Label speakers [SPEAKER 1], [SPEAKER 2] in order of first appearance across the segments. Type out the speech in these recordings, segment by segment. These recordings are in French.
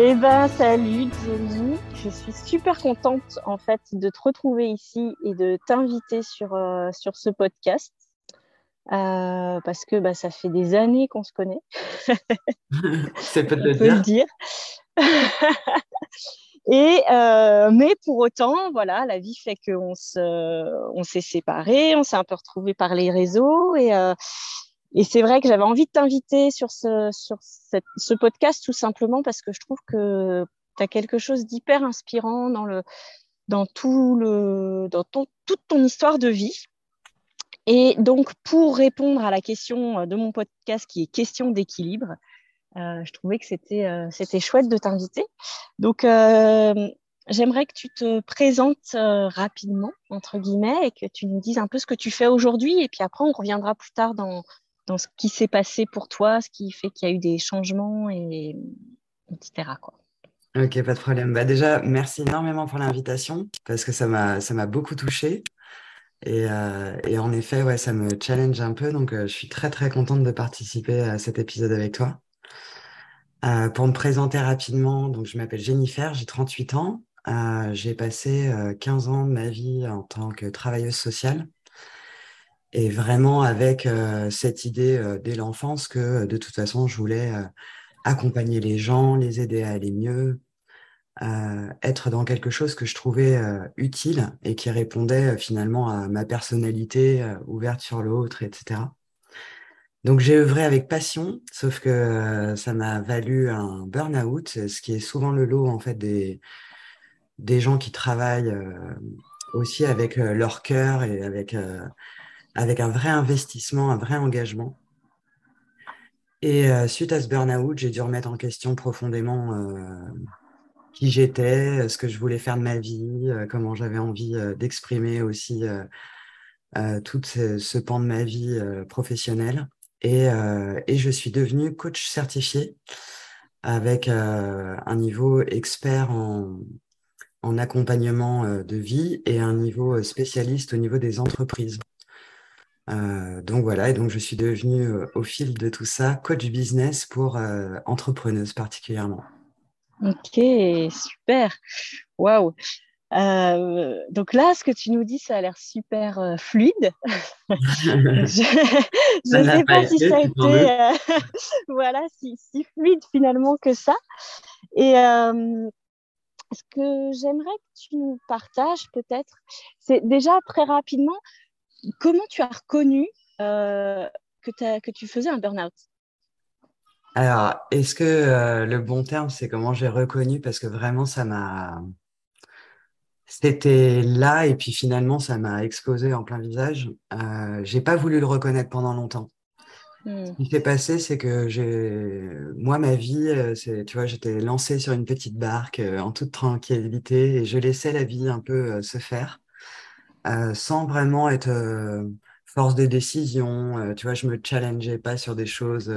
[SPEAKER 1] Eh ben, salut Jenny. Je suis super contente en fait de te retrouver ici et de t'inviter sur, euh, sur ce podcast. Euh, parce que bah, ça fait des années qu'on se connaît.
[SPEAKER 2] C'est peut le dire.
[SPEAKER 1] dire. et euh, mais pour autant, voilà, la vie fait qu'on se, on s'est séparés, on s'est un peu retrouvés par les réseaux et et c'est vrai que j'avais envie de t'inviter sur ce, sur ce podcast tout simplement parce que je trouve que tu as quelque chose d'hyper inspirant dans, le, dans, tout le, dans ton, toute ton histoire de vie. Et donc, pour répondre à la question de mon podcast qui est question d'équilibre, euh, je trouvais que c'était euh, c'était chouette de t'inviter. Donc, euh, j'aimerais que tu te présentes rapidement, entre guillemets, et que tu nous dises un peu ce que tu fais aujourd'hui. Et puis après, on reviendra plus tard dans, dans ce qui s'est passé pour toi, ce qui fait qu'il y a eu des changements, et, etc.
[SPEAKER 2] Ok, pas de problème. Bah déjà, merci énormément pour l'invitation parce que ça m'a beaucoup touché. Et, euh, et, en effet, ouais, ça me challenge un peu. Donc, euh, je suis très, très contente de participer à cet épisode avec toi. Euh, pour me présenter rapidement, donc, je m'appelle Jennifer, j'ai 38 ans. Euh, j'ai passé 15 ans de ma vie en tant que travailleuse sociale. Et vraiment avec euh, cette idée euh, dès l'enfance que euh, de toute façon, je voulais accompagner les gens, les aider à aller mieux, être dans quelque chose que je trouvais utile et qui répondait finalement à ma personnalité ouverte sur l'autre, etc. Donc j'ai œuvré avec passion, sauf que ça m'a valu un burn-out, ce qui est souvent le lot en fait des, des gens qui travaillent aussi avec leur cœur et avec avec un vrai investissement, un vrai engagement. Et euh, suite à ce burn-out, j'ai dû remettre en question profondément euh, qui j'étais, euh, ce que je voulais faire de ma vie, comment j'avais envie d'exprimer aussi tout ce, pan de ma vie professionnelle. Et, je suis devenue coach certifié avec un niveau expert en accompagnement de vie et un niveau spécialiste au niveau des entreprises. Euh, donc voilà, et donc je suis devenue euh, au fil de tout ça coach business pour euh, entrepreneuses particulièrement.
[SPEAKER 1] Ok, super. Waouh. donc là, ce que tu nous dis, ça a l'air super fluide. je ne sais pas, si ça a été voilà, si, si, fluide finalement que ça. Et ce que j'aimerais que tu nous partages peut-être, c'est déjà très rapidement, comment tu as reconnu euh, que, que, tu faisais un burn-out?
[SPEAKER 2] Alors, est-ce que euh, le bon terme, c'est comment j'ai reconnu? Parce que vraiment, ça m'a. C'était là et puis finalement, ça m'a explosé en plein visage. Euh, j'ai pas voulu le reconnaître pendant longtemps. Hmm. Ce qui s'est passé, c'est que j'ai, moi, ma vie, euh, c'est, tu vois, j'étais lancée sur une petite barque en toute tranquillité et je laissais la vie un peu se faire. Euh, sans vraiment être euh, force de décision. Euh, tu vois, je me challengeais pas sur des choses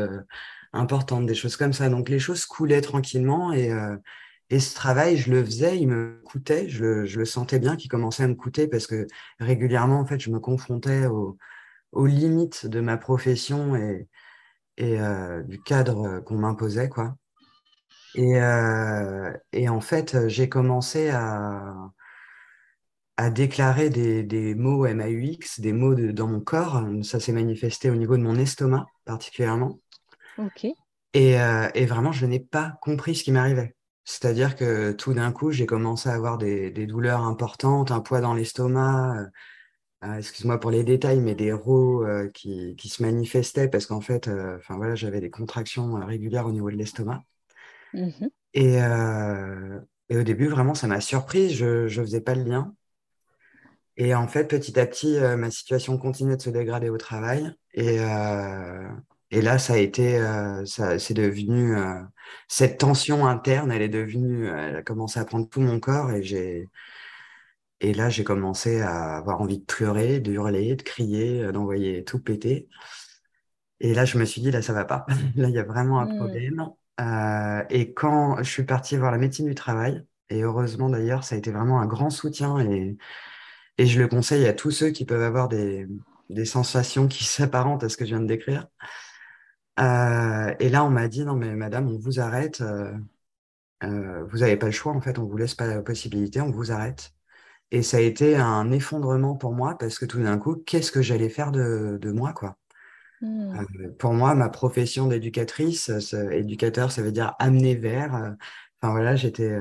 [SPEAKER 2] importantes, des choses comme ça. Donc les choses coulaient tranquillement et, et ce travail, je le faisais, il me coûtait, je le, je le sentais bien qu'il commençait à me coûter parce que régulièrement, en fait, je me confrontais aux, limites de ma profession et, et du cadre qu'on m'imposait, quoi. Et, et en fait, j'ai commencé à, à déclarer des, des mots MAUX, des mots de, dans mon corps. Ça s'est manifesté au niveau de mon estomac particulièrement.
[SPEAKER 1] Ok.
[SPEAKER 2] Et, euh, et vraiment, je n'ai pas compris ce qui m'arrivait. C'est-à-dire que tout d'un coup, j'ai commencé à avoir des, des, douleurs importantes, un poids dans l'estomac, euh, euh excuse-moi pour les détails, mais des rots euh, qui, qui, se manifestaient parce qu'en fait, enfin voilà, j'avais des contractions régulières au niveau de l'estomac. Mmh et, et, au début, vraiment, ça m'a surpris. Je ne faisais pas le lien. Et en fait, petit à petit, euh, ma situation continuait de se dégrader au travail. Et, euh, et là, ça a été, euh, ça, c'est devenu cette tension interne, elle est devenue, elle a commencé à prendre tout mon corps et j'ai, et là, j'ai commencé à avoir envie de pleurer, de hurler, de crier, d'envoyer tout péter. Et là, je me suis dit, là, ça va pas. Là, il y a vraiment un mmh. problème. et quand je suis partie voir la médecine du travail, et heureusement d'ailleurs, ça a été vraiment un grand soutien et et je le conseille à tous ceux qui peuvent avoir des, des sensations qui s'apparentent à ce que je viens de décrire. Euh, et là, on m'a dit, non, mais madame, on vous arrête. Euh, vous n'avez pas le choix, en fait, on ne vous laisse pas la possibilité, on vous arrête. Et ça a été un effondrement pour moi parce que tout d'un coup, qu'est-ce que j'allais faire de, de moi, quoi? Mmh. Pour moi, ma profession d'éducatrice, éducateur, ça veut dire amener vers. Enfin voilà, j'étais,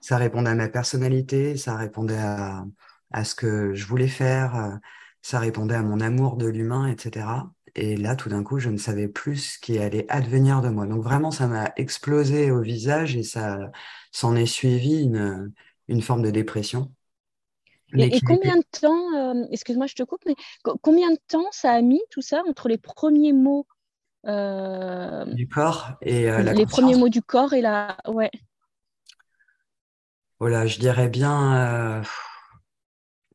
[SPEAKER 2] ça répondait à ma personnalité, ça répondait à, à ce que je voulais faire, ça répondait à mon amour de l'humain, etc. Et là, tout d'un coup, je ne savais plus ce qui allait advenir de moi. Donc vraiment, ça m'a explosé au visage et ça s'en est suivi une, une forme de dépression.
[SPEAKER 1] Et, combien de temps, euh, excuse-moi, je te coupe, mais combien de temps ça a mis tout ça entre les premiers mots
[SPEAKER 2] euh, du corps et euh,
[SPEAKER 1] la les premiers mots du corps et la, ouais.
[SPEAKER 2] Voilà, je dirais bien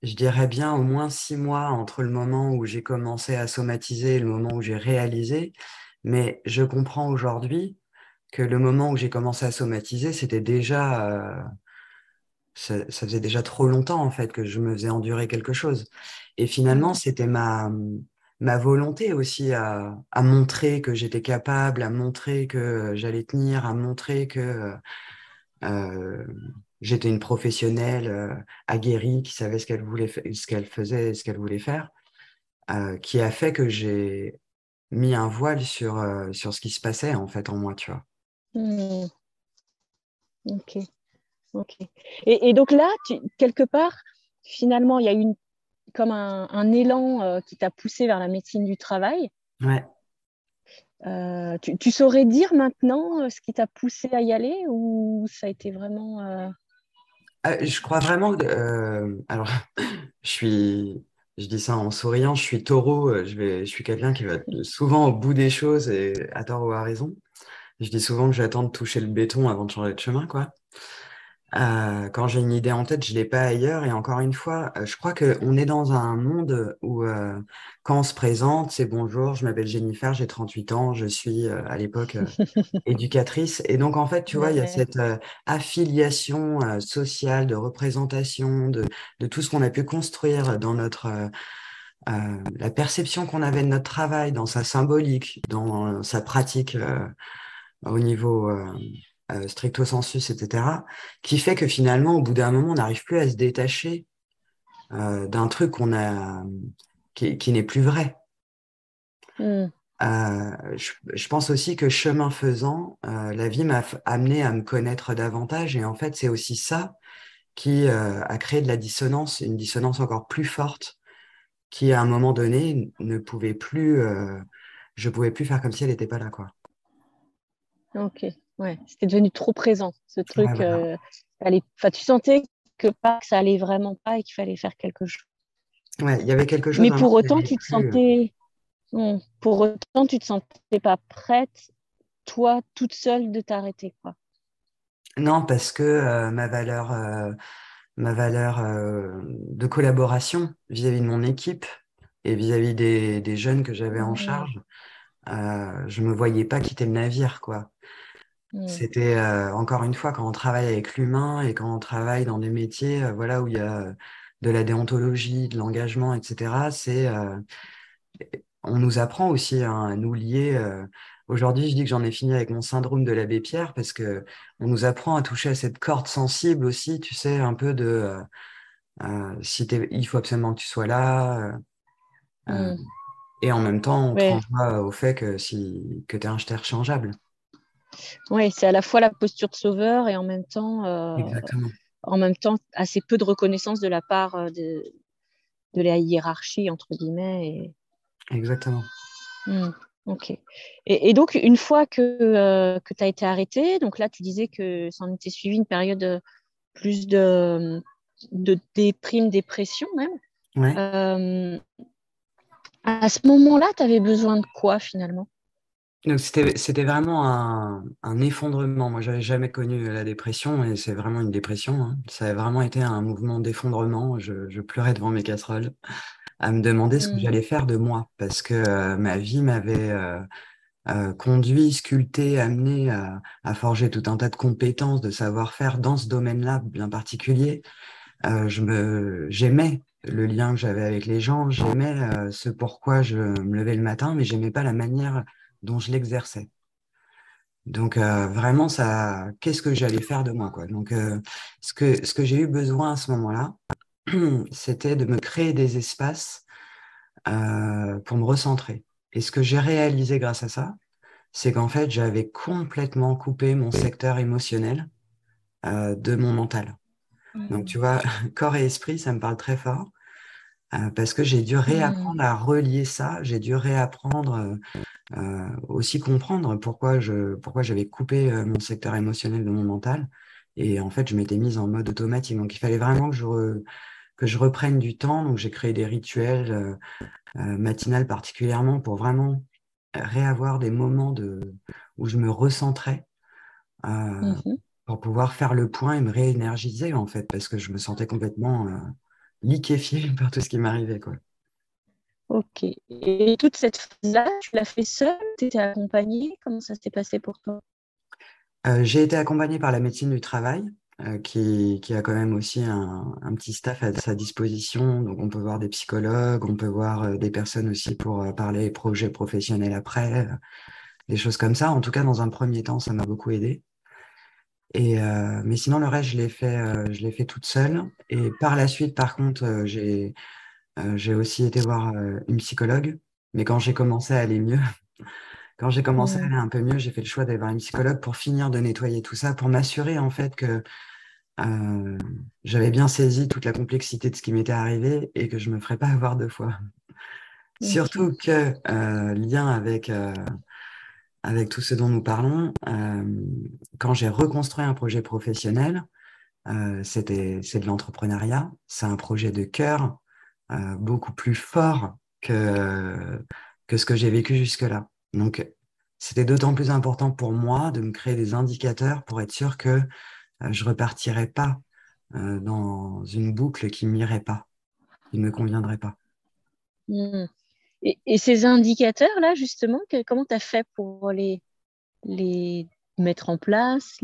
[SPEAKER 2] je dirais bien au moins six mois entre le moment où j'ai commencé à somatiser et le moment où j'ai réalisé. Mais je comprends aujourd'hui que le moment où j'ai commencé à somatiser, c'était déjà, euh, ça, faisait déjà trop longtemps en fait que je me faisais endurer quelque chose. Et finalement, mmh. c'était ma, ma volonté aussi à, à montrer que j'étais capable, à montrer que j'allais tenir, à montrer que euh, j'étais une professionnelle euh, aguerrie qui savait ce qu'elle voulait, ce qu'elle faisait, et ce qu'elle voulait faire, euh, qui a fait que j'ai mis un voile sur euh, sur ce qui se passait en fait en moi, tu vois.
[SPEAKER 1] Mmh. Ok, ok. Et, donc là, quelque part, finalement, il y a eu comme un, élan qui t'a poussé vers la médecine du travail.
[SPEAKER 2] Ouais.
[SPEAKER 1] tu, saurais dire maintenant ce qui t'a poussé à y aller ou ça a été vraiment
[SPEAKER 2] ah, je crois vraiment que. Euh, alors, je suis. Je dis ça en souriant, je suis taureau, euh, je, vais, je suis quelqu'un qui va souvent au bout des choses et à tort ou à raison. Je dis souvent que j'attends de toucher le béton avant de changer de chemin, quoi. Euh, quand j'ai une idée en tête, je l'ai pas ailleurs. Et encore une fois, euh, je crois qu'on est dans un monde où euh, quand on se présente, c'est bonjour, je m'appelle Jennifer, j'ai 38 ans, je suis à l'époque éducatrice. Et donc en fait, tu vois, il y a cette affiliation sociale, de représentation, de, de tout ce qu'on a pu construire dans notre la perception qu'on avait de notre travail, dans sa symbolique, dans sa pratique au niveau euh, stricto sensus, etc., qui fait que finalement, au bout d'un moment, on n'arrive plus à se détacher euh, d'un truc qu'on a, qui, n'est plus vrai. Hmm. Euh, je, pense aussi que chemin faisant, la vie m'a amené à me connaître davantage et en fait, c'est aussi ça qui a créé de la dissonance, une dissonance encore plus forte qui, à un moment donné, ne pouvait plus, je pouvais plus faire comme si elle n'était pas là, quoi.
[SPEAKER 1] Ok. Ouais, c'était devenu trop présent, ce truc. Euh, tu sentais que, pas, que ça allait vraiment pas et qu'il fallait faire quelque chose.
[SPEAKER 2] Ouais, il y avait quelque chose.
[SPEAKER 1] Mais pour autant, tu te sentais. pour autant, tu te sentais pas prête, toi, toute seule, de t'arrêter, quoi.
[SPEAKER 2] Non, parce que euh, ma valeur, euh, ma valeur de collaboration vis-à-vis de mon équipe et vis-à-vis des, des, jeunes que j'avais en charge, je me voyais pas quitter le navire, quoi. Mmh. C'était euh, encore une fois quand on travaille avec l'humain et quand on travaille dans des métiers, euh, voilà où il y a de la déontologie, de l'engagement, etc. C'est euh, on nous apprend aussi hein, à nous lier. Aujourd'hui, je dis que j'en ai fini avec mon syndrome de l'abbé Pierre parce que on nous apprend à toucher à cette corde sensible aussi, tu sais, un peu de si il faut absolument que tu sois là. Mmh. Et en même temps, on te renvoie au fait que, si, que tu es interchangeable.
[SPEAKER 1] Oui, c'est à la fois la posture de sauveur et en même temps, euh, en même temps assez peu de reconnaissance de la part euh, de, de la hiérarchie, entre guillemets.
[SPEAKER 2] Exactement.
[SPEAKER 1] Hmm, ok. Et, donc, une fois que, euh, que tu as été arrêté, donc là, tu disais que ça en était suivi une période plus de, de déprime, dépression même.
[SPEAKER 2] Ouais.
[SPEAKER 1] à ce moment-là, tu avais besoin de quoi finalement?
[SPEAKER 2] C'était vraiment un, un, effondrement. Moi, j'avais jamais connu la dépression et c'est vraiment une dépression. Hein. Ça a vraiment été un mouvement d'effondrement. Je, je, pleurais devant mes casseroles à me demander ce que mmh. j'allais faire de moi parce que euh, ma vie m'avait euh, euh, conduit, sculpté, amené à, à, forger tout un tas de compétences, de savoir-faire dans ce domaine-là bien particulier. Euh, je me, j'aimais le lien que j'avais avec les gens, j'aimais ce pourquoi je me levais le matin, mais j'aimais pas la manière dont je l'exerçais. Donc vraiment, ça, qu'est-ce que j'allais faire de moi, quoi. Donc ce que ce que j'ai eu besoin à ce moment-là, c'était de me créer des espaces pour me recentrer. Et ce que j'ai réalisé grâce à ça, c'est qu'en fait, j'avais complètement coupé mon secteur émotionnel de mon mental. Donc, tu vois, corps et esprit, ça me parle très fort. Euh, parce que j'ai dû réapprendre à relier ça, j'ai dû réapprendre euh, euh, aussi comprendre pourquoi je pourquoi j'avais coupé mon secteur émotionnel de mon mental. Et en fait je m'étais mise en mode automatique. Donc il fallait vraiment que je que je reprenne du temps. Donc j'ai créé des rituels matinales particulièrement pour vraiment réavoir des moments de où je me recentrais mmh pour pouvoir faire le point et me réénergiser en fait parce que je me sentais complètement liquéfié par tout ce qui m'arrivait. Quoi.
[SPEAKER 1] Ok. Et toute cette phase-là, tu l'as fait seule Tu étais accompagnée? Comment ça s'est passé pour toi?
[SPEAKER 2] Euh, J'ai été accompagnée par la médecine du travail, euh, qui, qui, a quand même aussi un, un, petit staff à sa disposition. Donc, on peut voir des psychologues, on peut voir euh, des personnes aussi pour parler projets professionnels après, des choses comme ça. En tout cas, dans un premier temps, ça m'a beaucoup aidé. Et, euh, mais sinon, le reste, je l'ai fait, euh, je l'ai fait toute seule. Et par la suite, par contre, euh, j'ai, j'ai aussi été voir une psychologue. Mais quand j'ai commencé à aller mieux, quand j'ai commencé à aller un peu mieux, j'ai fait le choix d'aller voir une psychologue pour finir de nettoyer tout ça, pour m'assurer en fait que j'avais bien saisi toute la complexité de ce qui m'était arrivé et que je me ferais pas avoir deux fois. Surtout que lien avec avec tout ce dont nous parlons, euh, quand j'ai reconstruit un projet professionnel, euh, c'était c'est de l'entrepreneuriat, c'est un projet de cœur euh, beaucoup plus fort que que ce que j'ai vécu jusque-là. Donc c'était d'autant plus important pour moi de me créer des indicateurs pour être sûr que je repartirais pas dans une boucle qui m'irait pas, qui ne me conviendrait pas.
[SPEAKER 1] Mmh. Et, ces indicateurs-là, justement, comment tu as fait pour les, mettre en place.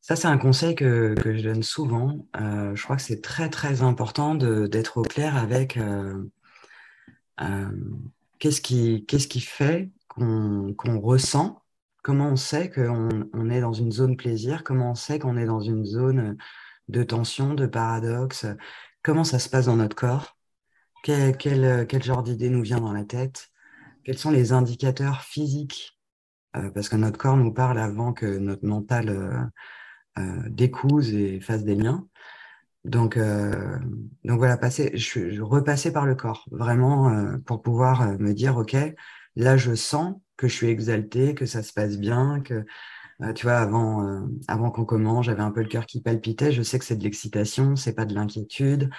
[SPEAKER 2] Ça, c'est un conseil que, je donne souvent. Euh, je crois que c'est très, très important d'être au clair avec euh, euh, qu'est-ce qui, fait qu'on ressent, comment on sait qu'on on est dans une zone plaisir, comment on sait qu'on est dans une zone de tension, de paradoxe, comment ça se passe dans notre corps. Quel, quel, genre d'idée nous vient dans la tête? Quels sont les indicateurs physiques? Euh, Parce que notre corps nous parle avant que notre mental euh, euh, découse et fasse des liens. Donc, donc voilà, passer, je, je repassais par le corps, vraiment pour pouvoir me dire, OK, là, je sens que je suis exalté, que ça se passe bien, que, tu vois, avant, avant qu'on commence, j'avais un peu le cœur qui palpitait. Je sais que c'est de l'excitation, c'est pas de l'inquiétude.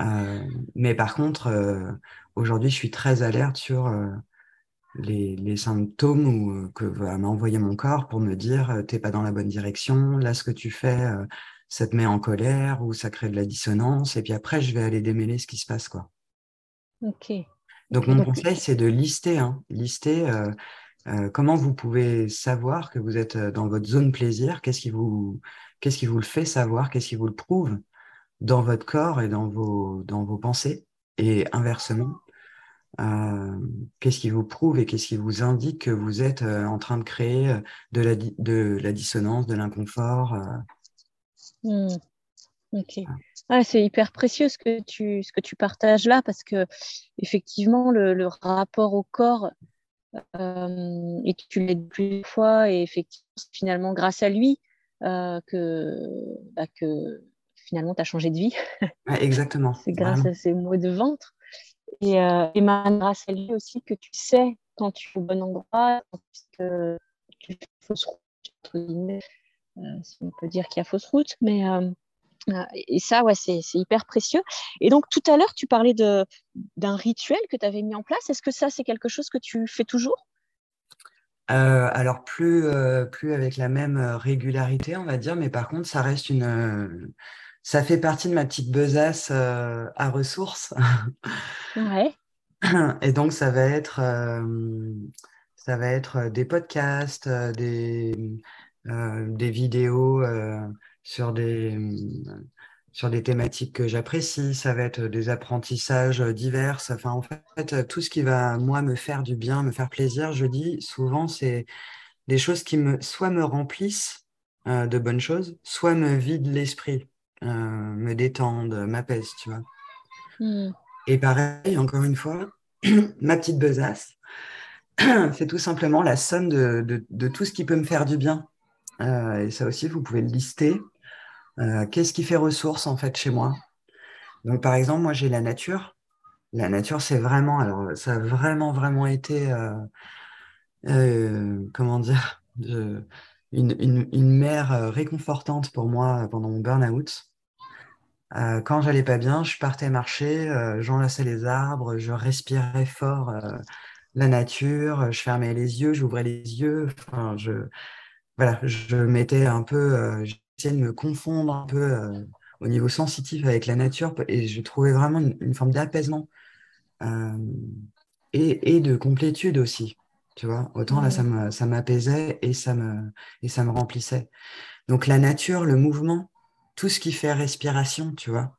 [SPEAKER 2] Euh, mais par contre, euh, aujourd'hui, je suis très alerte sur euh, les, les, symptômes ou, que va m'envoyer mon corps pour me dire t'es pas dans la bonne direction, là ce que tu fais, ça te met en colère ou ça crée de la dissonance. Et puis après, je vais aller démêler ce qui se passe. Quoi.
[SPEAKER 1] Ok.
[SPEAKER 2] Donc mon conseil, c'est de lister, hein, lister euh, comment vous pouvez savoir que vous êtes dans votre zone plaisir, qu'est-ce qui vous, qu'est-ce qui vous le fait savoir, qu'est-ce qui vous le prouve dans votre corps et dans vos, dans vos pensées et inversement. Euh, qu'est-ce qui vous prouve et qu'est-ce qui vous indique que vous êtes euh, en train de créer euh, de la, de la dissonance, de l'inconfort
[SPEAKER 1] mmh. Ok. Ah, c'est hyper précieux ce que tu, ce que tu partages là parce que effectivement le, le rapport au corps et tu l'as dit plusieurs fois et effectivement finalement grâce à lui que, bah, que finalement, tu as changé de vie.
[SPEAKER 2] exactement.
[SPEAKER 1] c'est grâce à ces mots de ventre. Et, euh, et grâce à lui aussi que tu sais quand tu es au bon endroit, que tu fais fausse route, euh, si on peut dire qu'il y a fausse route. Mais, euh, euh, et ça, ouais, c'est, hyper précieux. Et donc, tout à l'heure, tu parlais d'un rituel que tu avais mis en place. Est-ce que ça, c'est quelque chose que tu fais toujours?
[SPEAKER 2] Alors plus, plus avec la même régularité, on va dire, mais par contre, ça reste une, ça fait partie de ma petite besace euh, à ressources.
[SPEAKER 1] Ouais.
[SPEAKER 2] Et donc, ça va être, euh, ça va être euh, des podcasts, des, des vidéos sur, des, sur des thématiques que j'apprécie. Ça va être des apprentissages divers. Enfin, en fait, tout ce qui va, moi, me faire du bien, me faire plaisir, je dis souvent, c'est des choses qui me, soit me remplissent de bonnes choses, soit me vident l'esprit, me détendent, m'apaisent, tu vois. Hmm. Et pareil, encore une fois, ma petite besace, c'est tout simplement la somme de, tout ce qui peut me faire du bien. et ça aussi, vous pouvez le lister. Qu'est-ce qui fait ressource en fait chez moi? Donc par exemple, moi j'ai la nature. La nature, c'est vraiment, alors ça a vraiment, vraiment été, euh, euh, comment dire, une, une, mer euh, réconfortante pour moi pendant mon burn-out. quand j'allais pas bien, je partais marcher, j'enlaçais les arbres, je respirais fort la nature, je fermais les yeux, j'ouvrais les yeux, enfin, je, voilà, je mettais un peu, j'essayais de me confondre un peu au niveau sensitif avec la nature et je trouvais vraiment une forme d'apaisement euh, et, de complétude aussi. Tu vois, autant là, ça m'apaisait et, ça me, et ça me remplissait. Donc la nature, le mouvement, tout ce qui fait respiration, tu vois.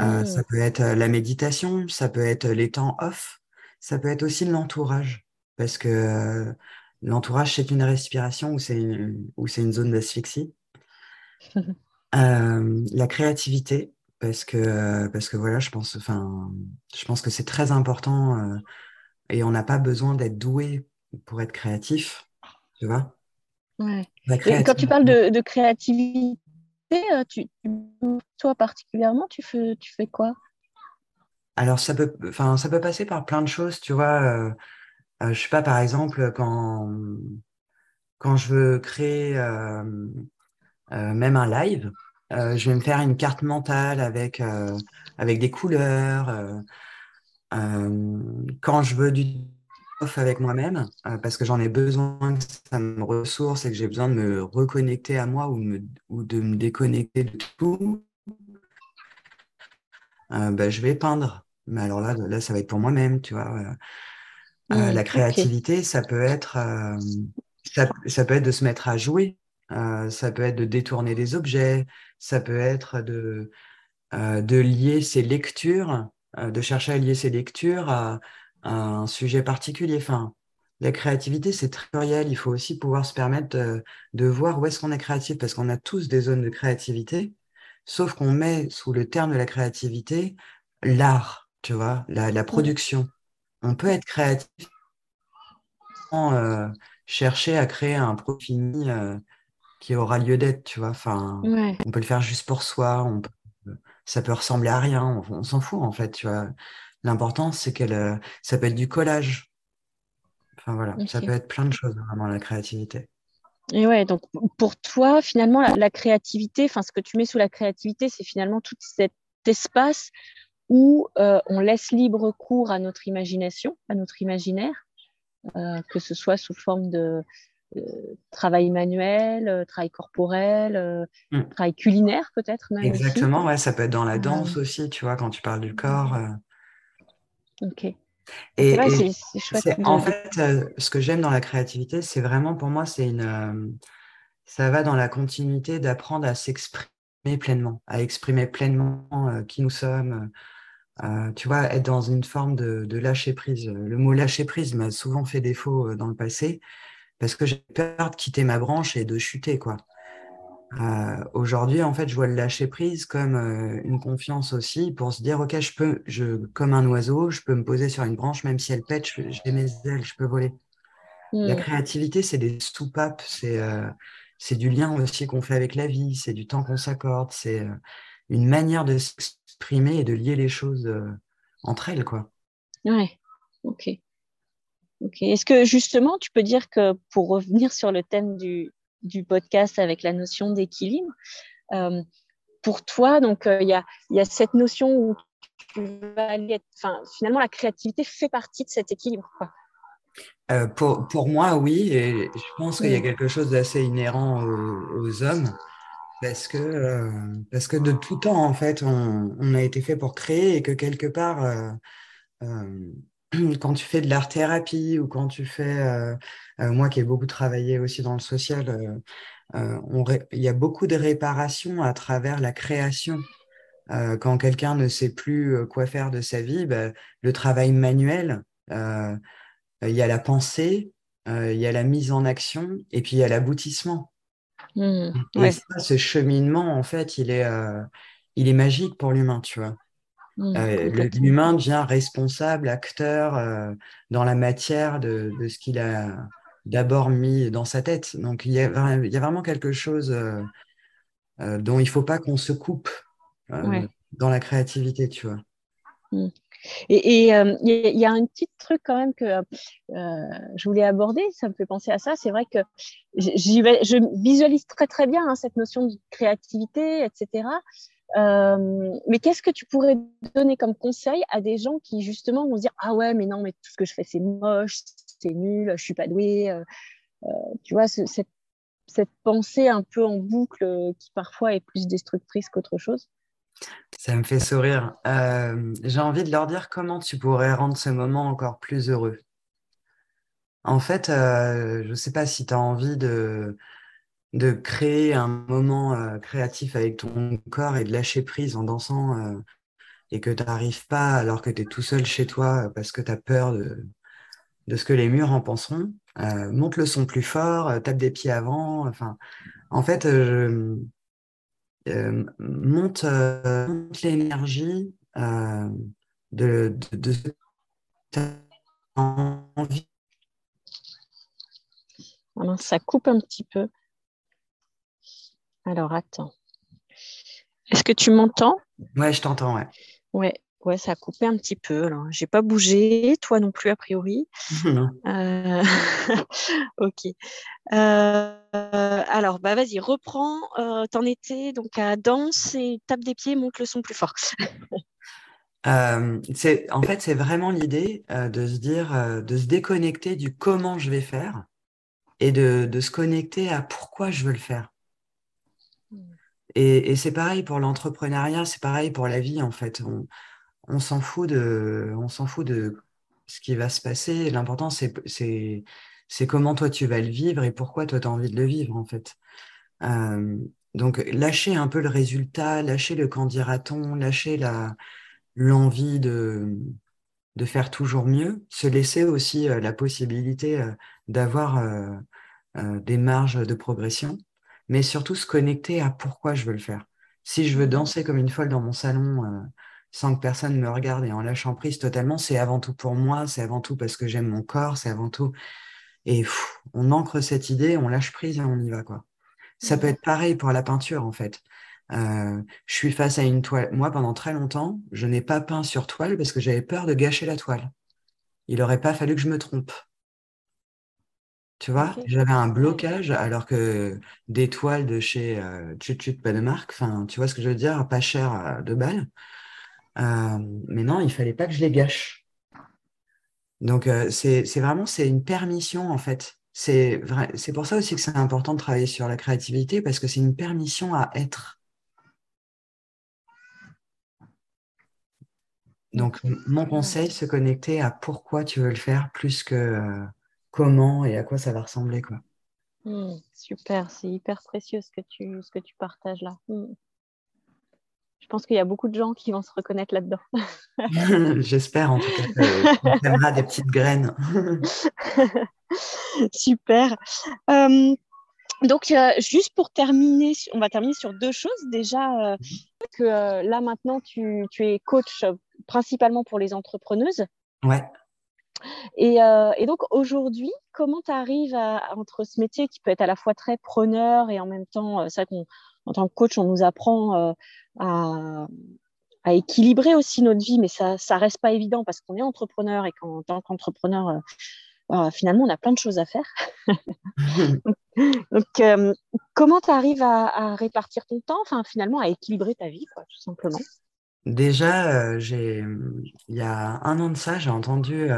[SPEAKER 2] Euh, ça peut être euh, la méditation, ça peut être les temps off, ça peut être aussi l'entourage. Parce que l'entourage, c'est une respiration ou c'est une, une zone d'asphyxie. la créativité, parce que parce que voilà je pense enfin je pense que c'est très important euh, et on n'a pas besoin d'être doué pour être créatif tu vois
[SPEAKER 1] ouais. quand tu parles de, créativité euh, tu, toi particulièrement tu fais tu fais quoi?
[SPEAKER 2] Alors ça peut enfin ça peut passer par plein de choses tu vois euh, je sais pas par exemple quand quand je veux créer même un live euh, je vais me faire une carte mentale avec, euh, avec des couleurs. Euh, quand je veux du off avec moi-même, parce que j'en ai besoin, que ça me ressource et que j'ai besoin de me reconnecter à moi ou, ou de me déconnecter de tout, bah, je vais peindre. Mais alors là, là, ça va être pour moi-même, tu vois. la créativité, ça peut être, ça, peut être de se mettre à jouer. ça peut être de détourner des objets, ça peut être de, euh, de lier ses lectures, euh, de chercher à lier ses lectures à, un sujet particulier. Enfin, la créativité, c'est très réel. Il faut aussi pouvoir se permettre de, voir où est-ce qu'on est créatif, parce qu'on a tous des zones de créativité, sauf qu'on met sous le terme de la créativité l'art, tu vois, la, production. On peut être créatif sans euh, chercher à créer un produit qui aura lieu d'être, tu vois. Enfin, on peut le faire juste pour soi, on ça peut ressembler à rien, on, s'en fout en fait, tu vois. L'important, c'est qu'elle, euh, ça peut être du collage. Enfin voilà, ça peut être plein de choses vraiment la créativité.
[SPEAKER 1] Et ouais, donc pour toi, finalement, la, créativité, enfin ce que tu mets sous la créativité, c'est finalement tout cet espace où euh, on laisse libre cours à notre imagination, à notre imaginaire, euh, que ce soit sous forme de, euh, travail manuel, travail corporel, mm. travail culinaire peut-être même.
[SPEAKER 2] Exactement, ouais, ça peut être dans la danse aussi, tu vois, quand tu parles du corps.
[SPEAKER 1] Ok.
[SPEAKER 2] Et, en fait, ce que j'aime dans la créativité, c'est vraiment pour moi, c'est une, ça va dans la continuité d'apprendre à s'exprimer pleinement, à exprimer pleinement qui nous sommes. tu vois, être dans une forme de, de lâcher prise. Le mot lâcher prise m'a souvent fait défaut dans le passé parce que j'ai peur de quitter ma branche et de chuter, quoi. Euh, aujourd'hui, en fait, je vois le lâcher prise comme euh, une confiance aussi pour se dire, ok, je peux, je, comme un oiseau, je peux me poser sur une branche, même si elle pète, j'ai mes ailes, je peux voler. La mm. créativité, c'est des soupapes, c'est euh, c'est du lien aussi qu'on fait avec la vie, c'est du temps qu'on s'accorde, c'est une manière de s'exprimer et de lier les choses entre elles, quoi.
[SPEAKER 1] Ouais, ok. Est-ce que justement, tu peux dire que pour revenir sur le thème du, podcast avec la notion d'équilibre, euh, pour toi, donc euh, il y, a, cette notion où tu vas aller enfin, finalement, la créativité fait partie de cet équilibre.
[SPEAKER 2] Euh, pour, moi, oui, et je pense qu'il y a quelque chose d'assez inhérent aux, hommes, parce que, parce que de tout temps, en fait, on, on, a été fait pour créer et que quelque part, quand tu fais de l'art-thérapie ou quand tu fais, euh, euh, moi qui ai beaucoup travaillé aussi dans le social, euh, il y a beaucoup de réparation à travers la création. quand quelqu'un ne sait plus quoi faire de sa vie, bah, le travail manuel, il y a la pensée, il y a la mise en action et puis il y a l'aboutissement.
[SPEAKER 1] Mmh,
[SPEAKER 2] et ça, ce cheminement, en fait, il est, il est magique pour l'humain, tu vois. Mmh, l'humain devient responsable, acteur dans la matière de, de ce qu'il a d'abord mis dans sa tête. Donc il y a, il y a vraiment quelque chose dont il ne faut pas qu'on se coupe dans la créativité, tu vois.
[SPEAKER 1] Mmh. Et il y, a un petit truc quand même que je voulais aborder, ça me fait penser à ça. C'est vrai que je visualise très très bien hein, cette notion de créativité, etc. mais qu'est-ce que tu pourrais donner comme conseil à des gens qui justement vont se dire ah ouais mais non mais tout ce que je fais c'est moche, c'est nul, je suis pas douée. tu vois cette, cette pensée un peu en boucle qui parfois est plus destructrice qu'autre chose.
[SPEAKER 2] Ça me fait sourire. Euh, j'ai envie de leur dire comment tu pourrais rendre ce moment encore plus heureux. En fait, euh, je ne sais pas si tu as envie de, de créer un moment euh, créatif avec ton corps et de lâcher prise en dansant et que tu n'arrives pas alors que tu es tout seul chez toi parce que tu as peur de, ce que les murs en penseront. monte le son plus fort, tape des pieds avant. En fait, euh, monte, euh, monte l'énergie euh, de, de, de envie.
[SPEAKER 1] ça coupe un petit peu. Alors, attends. Est-ce que tu m'entends?
[SPEAKER 2] Ouais, je t'entends, ouais.
[SPEAKER 1] Ouais, Ouais, ça a coupé un petit peu. Alors, j'ai pas bougé, toi non plus a priori. Euh, ok. Euh, alors, bah vas-y, reprends. Euh, T'en étais donc à danse et tape des pieds, monte le son plus fort.
[SPEAKER 2] Euh, c'est en fait c'est vraiment l'idée de se dire de se déconnecter du comment je vais faire et de, de se connecter à pourquoi je veux le faire. Et, c'est pareil pour l'entrepreneuriat, c'est pareil pour la vie en fait. On, s'en fout de, ce qui va se passer. L'important, c'est, comment toi tu vas le vivre et pourquoi toi tu as envie de le vivre, en fait. Euh, donc, lâcher un peu le résultat, lâcher le candidaton, lâcher la, l'envie de, de faire toujours mieux, se laisser aussi euh, la possibilité euh, d'avoir des marges de progression, mais surtout se connecter à pourquoi je veux le faire. Si je veux danser comme une folle dans mon salon sans que personne me regarde et en lâchant prise totalement, c'est avant tout pour moi, c'est avant tout parce que j'aime mon corps, c'est avant tout. Et on ancre cette idée, on lâche prise et on y va. quoi. Ça peut mmh. être pareil pour la peinture en fait. Euh, je suis face à une toile. Moi, pendant très longtemps, je n'ai pas peint sur toile parce que j'avais peur de gâcher la toile. Il n'aurait pas fallu que je me trompe. Tu vois, j'avais un blocage alors que des toiles de chez euh, Chut Chut pas de marque, enfin, tu vois ce que je veux dire, pas cher euh, de balles. Euh, mais non, il fallait pas que je les gâche. Donc, euh, c'est vraiment c'est une permission, en fait. C'est pour ça aussi que c'est important de travailler sur la créativité, parce que c'est une permission à être. Donc, mon conseil, se connecter à pourquoi tu veux le faire plus que comment et à quoi ça va ressembler. Quoi.
[SPEAKER 1] Mmh, super, c'est hyper précieux ce que tu, ce que tu partages là. Mmh je pense qu'il y a beaucoup de gens qui vont se reconnaître là-dedans.
[SPEAKER 2] J'espère en tout cas qu'on des petites graines.
[SPEAKER 1] Super. Euh, donc, euh, juste pour terminer, on va terminer sur deux choses. Déjà, euh, que là maintenant, tu, es coach principalement pour les entrepreneuses.
[SPEAKER 2] Ouais.
[SPEAKER 1] Et, donc, aujourd'hui, comment tu arrives entre ce métier qui peut être à la fois très preneur et en même temps, ça qu'on en tant que coach, on nous apprend euh, à, équilibrer aussi notre vie, mais ça ne reste pas évident parce qu'on est entrepreneur et qu'en tant qu'entrepreneur, euh, euh, finalement, on a plein de choses à faire. donc, comment tu arrives à, répartir ton temps, enfin, finalement, à équilibrer ta vie, tout simplement?
[SPEAKER 2] Déjà, il y a un an de ça, j'ai entendu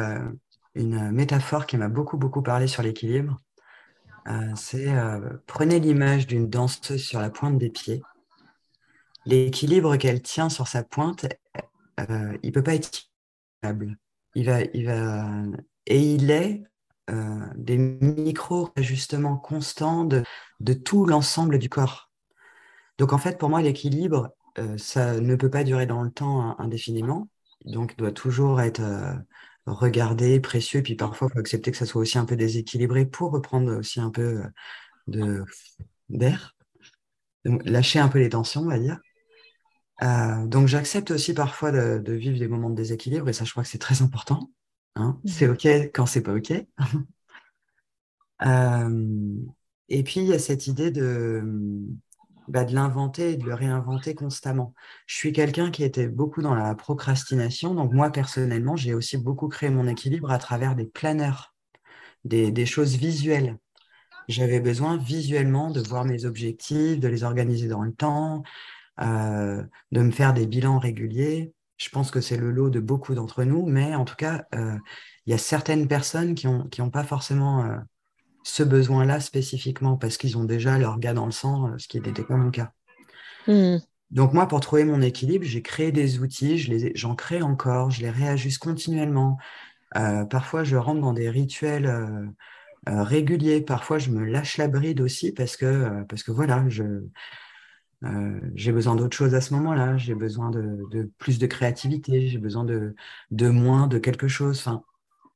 [SPEAKER 2] une métaphore qui m'a beaucoup, beaucoup parlé sur l'équilibre. Euh, c'est euh, prenez l'image d'une danseuse sur la pointe des pieds. L'équilibre qu'elle tient sur sa pointe, euh, il peut pas être. Il va, il va, et il est des micro-ajustements constants de tout l'ensemble du corps. Donc en fait, pour moi, l'équilibre, ça ne peut pas durer dans le temps indéfiniment. Donc, il doit toujours être regarder, précieux. Et puis parfois, il faut accepter que ça soit aussi un peu déséquilibré pour reprendre aussi un peu de d'air, lâcher un peu les tensions, on va dire. donc j'accepte aussi parfois de, vivre des moments de déséquilibre et ça, je crois que c'est très important. Hein. Mmh. C'est OK quand c'est pas OK. et puis, il y a cette idée de, bah, de l'inventer et de le réinventer constamment. Je suis quelqu'un qui était beaucoup dans la procrastination. Donc, moi, personnellement, j'ai aussi beaucoup créé mon équilibre à travers des planeurs, des, choses visuelles. J'avais besoin visuellement de voir mes objectifs, de les organiser dans le temps, euh, de me faire des bilans réguliers. Je pense que c'est le lot de beaucoup d'entre nous, mais en tout cas, euh, il y a certaines personnes qui n'ont ont pas forcément euh, ce besoin-là spécifiquement parce qu'ils ont déjà leur gars dans le sang, euh, ce qui n'était pas mon cas. Hmm. Donc moi, pour trouver mon équilibre, j'ai créé des outils, je j'en crée encore, je les réajuste continuellement. Euh, parfois, je rentre dans des rituels euh, réguliers. Parfois, je me lâche la bride aussi parce que, parce que voilà, je, j'ai besoin d'autre chose à ce moment-là. J'ai besoin de, plus de créativité. J'ai besoin de, de moins de quelque chose. Enfin,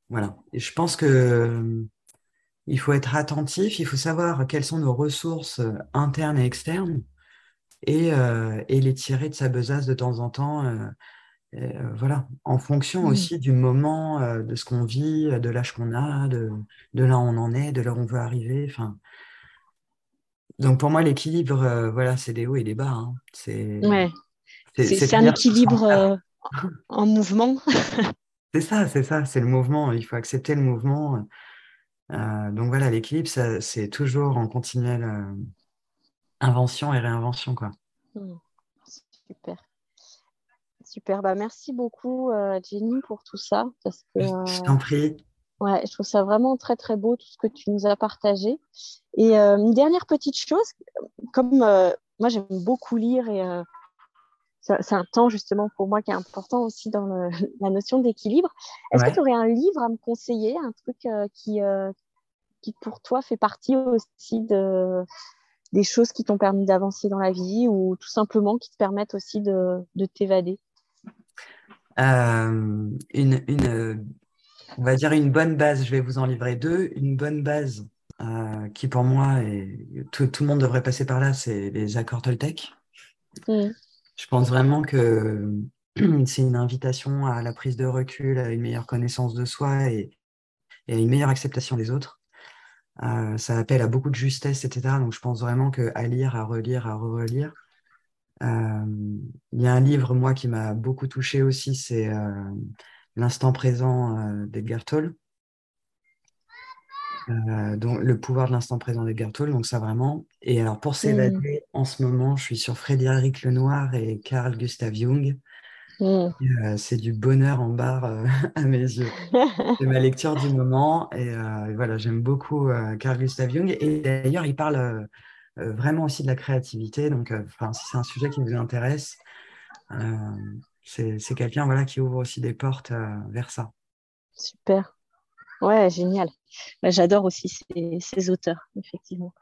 [SPEAKER 2] voilà. Et je pense que il faut être attentif, il faut savoir quelles sont nos ressources euh, internes et externes et, euh, et les tirer de sa besace de temps en temps. Euh, voilà, en fonction mmh. aussi du moment, de ce qu'on vit, de l'âge qu'on a, de, de, là où on en est, de là où on veut arriver. Enfin, donc pour moi, l'équilibre, voilà, c'est des hauts et des bas. Hein.
[SPEAKER 1] C'est ouais. c'est un équilibre en mouvement.
[SPEAKER 2] c'est ça, c'est ça, c'est le mouvement. Il faut accepter le mouvement. Euh, donc voilà, l'équilibre, c'est toujours en continuelle euh, invention et réinvention. Quoi.
[SPEAKER 1] Mmh. Super. Super. Bah, merci beaucoup, euh, Jenny, pour tout ça. Parce que,
[SPEAKER 2] je t'en prie.
[SPEAKER 1] Ouais, je trouve ça vraiment très, très beau, tout ce que tu nous as partagé. Et une dernière petite chose, comme moi, j'aime beaucoup lire et c'est un temps justement pour moi qui est important aussi dans la notion d'équilibre. Est-ce que tu aurais un livre à me conseiller, un truc euh, qui, euh, qui pour toi fait partie aussi de, des choses qui t'ont permis d'avancer dans la vie ou tout simplement qui te permettent aussi de, de t'évader?
[SPEAKER 2] Euh, une, une, On va dire une bonne base, je vais vous en livrer deux. Une bonne base qui pour moi, et tout, tout, le monde devrait passer par là, c'est les accords Toltec. Mmh. Je pense vraiment que c'est une invitation à la prise de recul, à une meilleure connaissance de soi et, à une meilleure acceptation des autres. Euh, ça appelle à beaucoup de justesse, etc. Donc je pense vraiment qu'à lire, à relire, à re-relire. Euh, il y a un livre, moi, qui m'a beaucoup touché aussi, c'est euh, L'instant présent d'Edgar Tolle. Euh, donc, le pouvoir de l'instant présent des Tolle, donc ça vraiment. Et alors pour s'évader, en ce moment, je suis sur Frédéric Lenoir et Carl Gustav Jung. Mm. Euh, c'est du bonheur en barre euh, à mes yeux. c'est ma lecture du moment et, voilà, j'aime beaucoup Carl Gustav Jung. Et d'ailleurs, il parle vraiment aussi de la créativité. Donc, si c'est un sujet qui vous intéresse, c'est quelqu'un voilà, qui ouvre aussi des portes vers ça.
[SPEAKER 1] Super. Ouais, génial. Bah, j'adore aussi ces, auteurs, effectivement.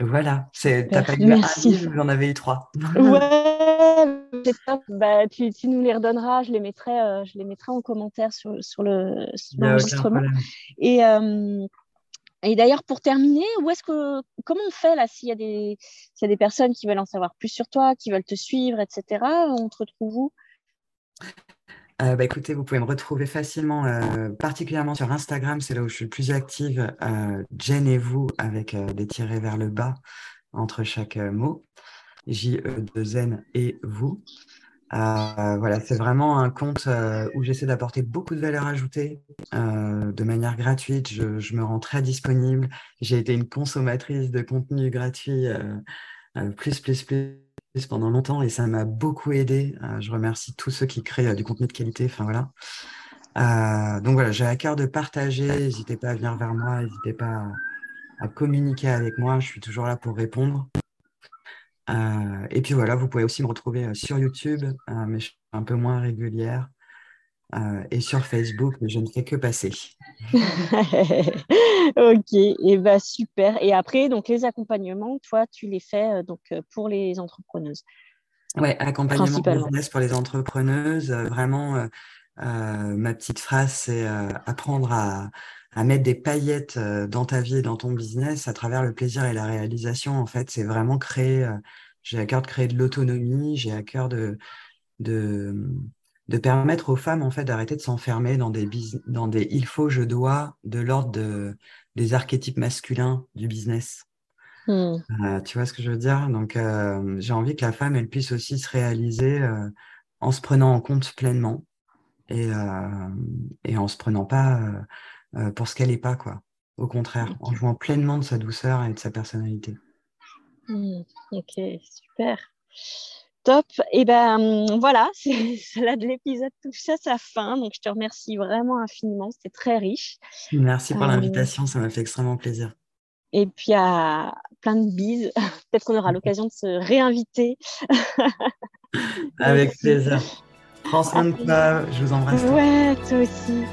[SPEAKER 2] Voilà, t'as pas eu un livre, j'en avais eu trois.
[SPEAKER 1] ouais, c'est ça. Bah, tu, nous les redonneras, je les mettrai, euh, je les mettrai en commentaire sur, sur l'enregistrement. et, euh, et d'ailleurs, pour terminer, où est-ce que, comment on fait là s'il y, a des, y a des personnes qui veulent en savoir plus sur toi, qui veulent te suivre, etc. On te retrouve où?
[SPEAKER 2] Euh, bah, écoutez, vous pouvez me retrouver facilement, euh, particulièrement sur Instagram, c'est là où je suis le plus active, euh, Jen et vous, avec des tirés vers le bas entre chaque mot, J-E-2-N et vous. voilà, c'est vraiment un compte où j'essaie d'apporter beaucoup de valeur ajoutée de manière gratuite. Je, je, me rends très disponible. J'ai été une consommatrice de contenu gratuit plus, plus, plus pendant longtemps et ça m'a beaucoup aidé. Euh, je remercie tous ceux qui créent euh, du contenu de qualité. Enfin voilà. Euh, donc voilà, j'ai à cœur de partager. N'hésitez pas à venir vers moi, n'hésitez pas à, communiquer avec moi. Je suis toujours là pour répondre. et puis voilà, vous pouvez aussi me retrouver sur YouTube, mais je suis un peu moins régulière. Et sur Facebook, mais je ne fais que passer.
[SPEAKER 1] ok, et bah super. Et après, donc les accompagnements, toi, tu les fais donc pour les entrepreneuses?
[SPEAKER 2] Ouais, accompagnement business pour les entrepreneuses, vraiment ma petite phrase, c'est apprendre à, à, mettre des paillettes dans ta vie et dans ton business à travers le plaisir et la réalisation. En fait, c'est vraiment créer, j'ai à cœur de créer de l'autonomie, j'ai à cœur de, de, de permettre aux femmes en fait d'arrêter de s'enfermer dans des dans des il faut je dois de l'ordre de, des archétypes masculins du business. Hmm. Euh, tu vois ce que je veux dire? Donc euh, j'ai envie que la femme elle puisse aussi se réaliser euh, en se prenant en compte pleinement et et en se prenant pas pour ce qu'elle n'est pas quoi. Au contraire, en jouant pleinement de sa douceur et de sa personnalité.
[SPEAKER 1] Hmm. Ok, super. Top. Et ben voilà, là de l'épisode touche à sa fin. Donc je te remercie vraiment infiniment. C'était très riche.
[SPEAKER 2] Merci pour euh, l'invitation, ça m'a fait extrêmement plaisir.
[SPEAKER 1] Et puis à plein de bises. Peut-être qu'on aura l'occasion de se réinviter.
[SPEAKER 2] Avec plaisir. Prends soin de toi. Je vous embrasse.
[SPEAKER 1] Ouais, toi aussi.